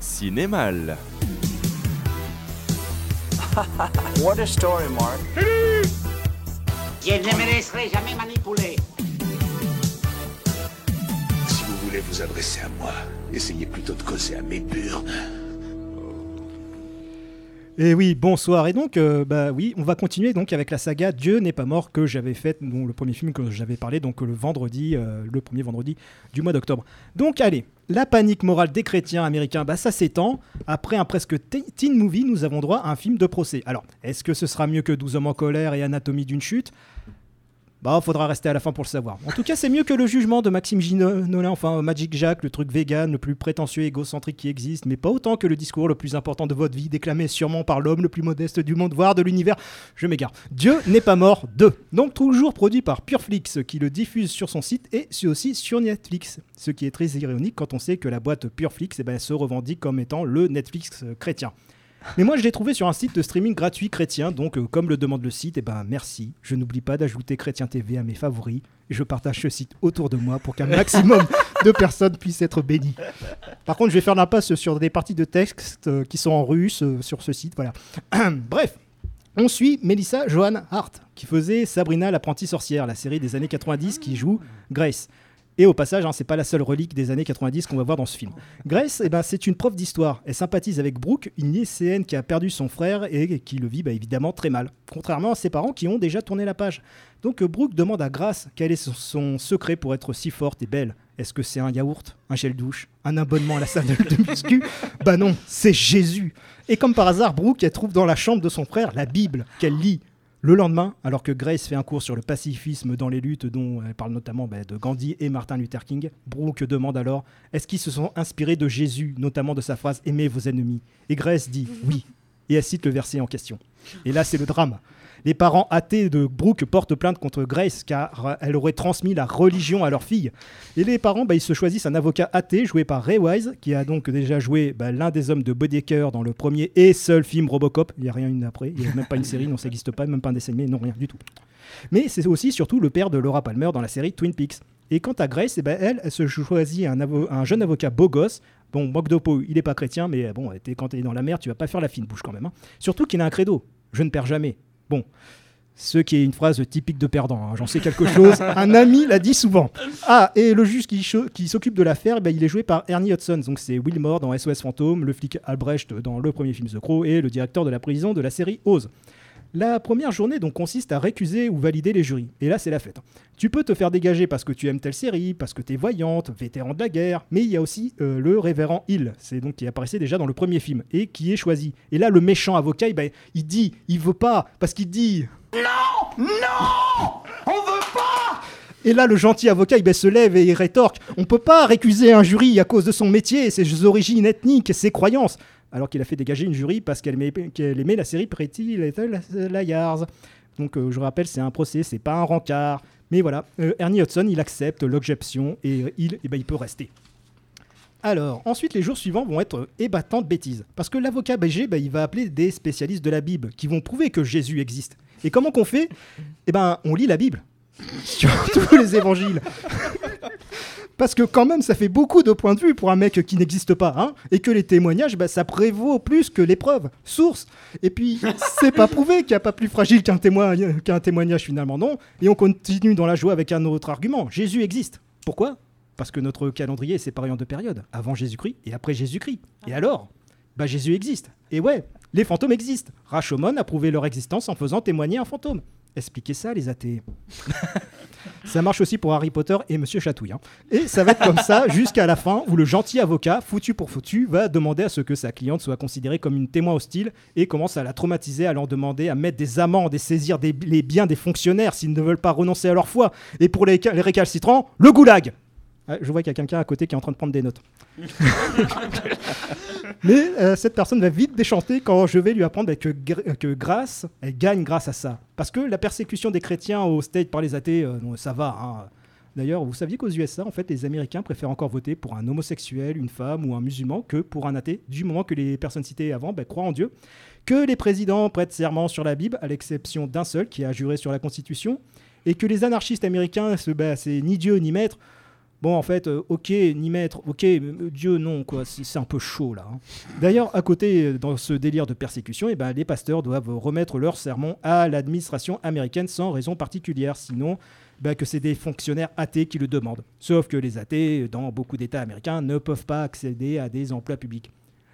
Cinémal. What a story, Mark. Je ne me laisserai jamais manipuler. Si vous voulez vous adresser à moi, essayez plutôt de causer à mes burnes. Et oui, bonsoir. Et donc, euh, bah oui, on va continuer donc avec la saga Dieu n'est pas mort que j'avais faite, le premier film que j'avais parlé, donc le vendredi, euh, le premier vendredi du mois d'octobre. Donc, allez, la panique morale des chrétiens américains, bah ça s'étend. Après un presque teen movie, nous avons droit à un film de procès. Alors, est-ce que ce sera mieux que 12 hommes en colère et Anatomie d'une chute? Bah, faudra rester à la fin pour le savoir. En tout cas, c'est mieux que le jugement de Maxime Ginola, enfin Magic Jack, le truc vegan le plus prétentieux et égocentrique qui existe, mais pas autant que le discours le plus important de votre vie, déclamé sûrement par l'homme le plus modeste du monde, voire de l'univers. Je m'égare. Dieu n'est pas mort 2. Donc toujours produit par Pureflix, qui le diffuse sur son site et aussi sur Netflix. Ce qui est très ironique quand on sait que la boîte Pureflix eh ben, se revendique comme étant le Netflix euh, chrétien. Mais moi, je l'ai trouvé sur un site de streaming gratuit chrétien, donc euh, comme le demande le site, et ben merci. Je n'oublie pas d'ajouter Chrétien TV à mes favoris et je partage ce site autour de moi pour qu'un maximum de personnes puissent être bénies. Par contre, je vais faire l'impasse sur des parties de texte euh, qui sont en russe euh, sur ce site, voilà. Bref. On suit Melissa Johan Hart, qui faisait Sabrina l'apprentie sorcière, la série des années 90 qui joue Grace. Et au passage, hein, c'est pas la seule relique des années 90 qu'on va voir dans ce film. Grace, eh ben, c'est une prof d'histoire. Elle sympathise avec Brooke, une lycéenne qui a perdu son frère et qui le vit bah, évidemment très mal. Contrairement à ses parents qui ont déjà tourné la page. Donc Brooke demande à Grace quel est son, secret pour être si forte et belle. Est-ce que c'est un yaourt, un gel douche, un abonnement à la salle de muscu? Bah non, c'est Jésus. Et comme par hasard, Brooke, elle trouve dans la chambre de son frère la Bible qu'elle lit. Le lendemain, alors que Grace fait un cours sur le pacifisme dans les luttes dont elle parle notamment bah, de Gandhi et Martin Luther King, Brooke demande alors est-ce qu'ils se sont inspirés de Jésus, notamment de sa phrase Aimez vos ennemis Et Grace dit oui. Et elle cite le verset en question. Et là, c'est le drame. Les parents athées de Brooke portent plainte contre Grace car elle aurait transmis la religion à leur fille. Et les parents, bah, ils se choisissent un avocat athée joué par Ray Wise, qui a donc déjà joué bah, l'un des hommes de Bodecker dans le premier et seul film Robocop. Il n'y a rien après, il n'y a même pas une série, non, ça n'existe pas, même pas un dessin animé, non, rien du tout. Mais c'est aussi surtout le père de Laura Palmer dans la série Twin Peaks. Et quant à Grace, eh ben, elle, elle se choisit un, un, jeune avocat beau gosse. Bon, Mogdopo, il n'est pas chrétien, mais bon, quand tu es dans la mer, tu vas pas faire la fine bouche quand même. Hein. Surtout qu'il a un credo. Je ne perds jamais. Bon, ce qui est une phrase typique de perdant, hein. j'en sais quelque chose. Un ami l'a dit souvent. Ah, et le juge qui, qui s'occupe de l'affaire, ben, il est joué par Ernie Hudson. Donc c'est Will Moore dans SOS Fantôme, le flic Albrecht dans le premier film The Crow et le directeur de la prison de la série Oz. La première journée donc consiste à récuser ou valider les jurys. Et là, c'est la fête. Tu peux te faire dégager parce que tu aimes telle série, parce que tu es voyante, vétéran de la guerre, mais il y a aussi euh, le révérend Hill, c'est donc qui apparaissait déjà dans le premier film et qui est choisi. Et là, le méchant avocat, il, ben, il dit, il veut pas, parce qu'il dit Non Non On veut pas et là, le gentil avocat, il se lève et il rétorque On peut pas récuser un jury à cause de son métier, ses origines ethniques, ses croyances alors qu'il a fait dégager une jury parce qu'elle aimait, la série Pretty Little Liars. Donc euh, je rappelle, c'est un procès, c'est pas un rencard. Mais voilà, euh, Ernie Hudson, il accepte l'objection et il, eh ben, il peut rester. Alors, ensuite, les jours suivants vont être ébattants de bêtises. Parce que l'avocat BG, ben, il va appeler des spécialistes de la Bible qui vont prouver que Jésus existe. Et comment qu'on fait? Eh ben, on lit la Bible. Sur tous les évangiles. Parce que quand même, ça fait beaucoup de points de vue pour un mec qui n'existe pas, hein, et que les témoignages, bah, ça prévaut plus que les preuves. Source. Et puis, c'est pas prouvé qu'il n'y a pas plus fragile qu'un témoignage, qu'un témoignage finalement, non. Et on continue dans la joie avec un autre argument. Jésus existe. Pourquoi? Parce que notre calendrier est séparé en deux périodes, avant Jésus-Christ et après Jésus-Christ. Et alors? Bah Jésus existe. Et ouais, les fantômes existent. Rashomon a prouvé leur existence en faisant témoigner un fantôme. Expliquez ça, les athées. ça marche aussi pour Harry Potter et Monsieur Chatouille. Hein. Et ça va être comme ça jusqu'à la fin où le gentil avocat, foutu pour foutu, va demander à ce que sa cliente soit considérée comme une témoin hostile et commence à la traumatiser, à leur demander à mettre des amendes et saisir les biens des fonctionnaires s'ils ne veulent pas renoncer à leur foi. Et pour les, les récalcitrants, le goulag ah, je vois qu'il y a quelqu'un à côté qui est en train de prendre des notes. Mais euh, cette personne va vite déchanter quand je vais lui apprendre que, que grâce, elle gagne grâce à ça. Parce que la persécution des chrétiens au state par les athées, euh, ça va. Hein. D'ailleurs, vous saviez qu'aux USA, en fait, les Américains préfèrent encore voter pour un homosexuel, une femme ou un musulman que pour un athée, du moment que les personnes citées avant ben, croient en Dieu. Que les présidents prêtent serment sur la Bible, à l'exception d'un seul qui a juré sur la Constitution. Et que les anarchistes américains, ben, c'est ni Dieu ni maître. Bon, en fait, euh, ok, ni maître, ok, euh, Dieu, non, quoi, c'est un peu chaud là. hein. D'ailleurs, à côté, euh, dans ce délire de persécution, eh ben, les pasteurs doivent remettre leur sermon à l'administration américaine sans raison particulière, sinon ben, que c'est des fonctionnaires athées qui le demandent. Sauf que les athées, dans beaucoup d'États américains, ne peuvent pas accéder à des emplois publics.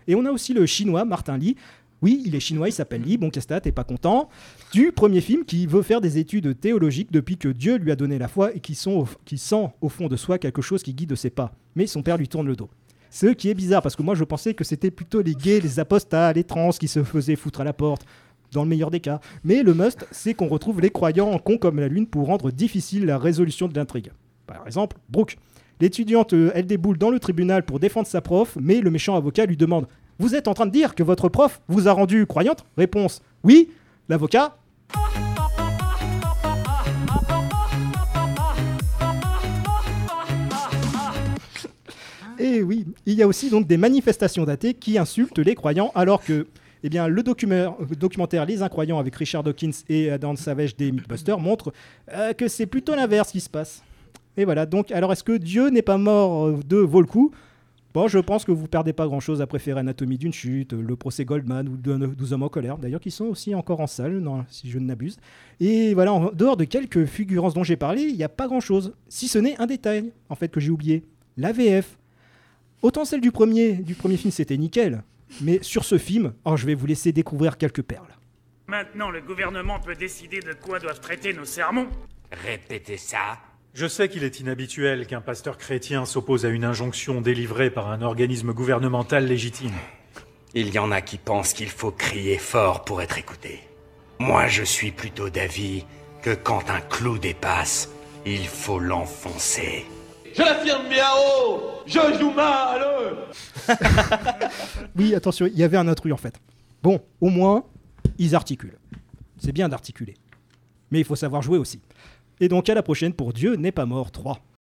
Et on a aussi le chinois Martin Lee. Oui, il est chinois, il s'appelle Lee, bon Kestat est pas content, du premier film qui veut faire des études théologiques depuis que Dieu lui a donné la foi et qui, sent au fond de soi quelque chose qui guide ses pas. Mais son père lui tourne le dos. Ce qui est bizarre parce que moi je pensais que c'était plutôt les gays, les apostats, les trans qui se faisaient foutre à la porte, dans le meilleur des cas. Mais le must, c'est qu'on retrouve les croyants en comme la lune pour rendre difficile la résolution de l'intrigue. Par exemple, Brooke. L'étudiante, euh, elle déboule dans le tribunal pour défendre sa prof, mais le méchant avocat lui demande Vous êtes en train de dire que votre prof vous a rendu croyante Réponse Oui. L'avocat Et oui, il y a aussi donc des manifestations d'athées qui insultent les croyants alors que eh bien, le documentaire, le documentaire Les Incroyants avec Richard Dawkins et Adam Savage des Mythbusters montre euh, que c'est plutôt l'inverse qui se passe. Et voilà, donc alors est-ce que Dieu n'est pas mort euh, de Volcou Bon, je pense que vous perdez pas grand-chose à préférer Anatomie d'une chute, le procès Goldman ou 12 hommes en colère, d'ailleurs qui sont aussi encore en salle, non, si je ne m'abuse. Et voilà, en dehors de quelques figurances dont j'ai parlé, il n'y a pas grand-chose, si ce n'est un détail, en fait, que j'ai oublié. La VF. Autant celle du premier, du premier film, c'était nickel, mais sur ce film, oh, je vais vous laisser découvrir quelques perles. Maintenant, le gouvernement peut décider de quoi doivent traiter nos sermons. Répétez ça. Je sais qu'il est inhabituel qu'un pasteur chrétien s'oppose à une injonction délivrée par un organisme gouvernemental légitime. Il y en a qui pensent qu'il faut crier fort pour être écouté. Moi, je suis plutôt d'avis que quand un clou dépasse, il faut l'enfoncer. Je l'affirme bien haut Je joue mal Oui, attention, il y avait un intrus en fait. Bon, au moins, ils articulent. C'est bien d'articuler. Mais il faut savoir jouer aussi. Et donc à la prochaine pour Dieu n'est pas mort 3.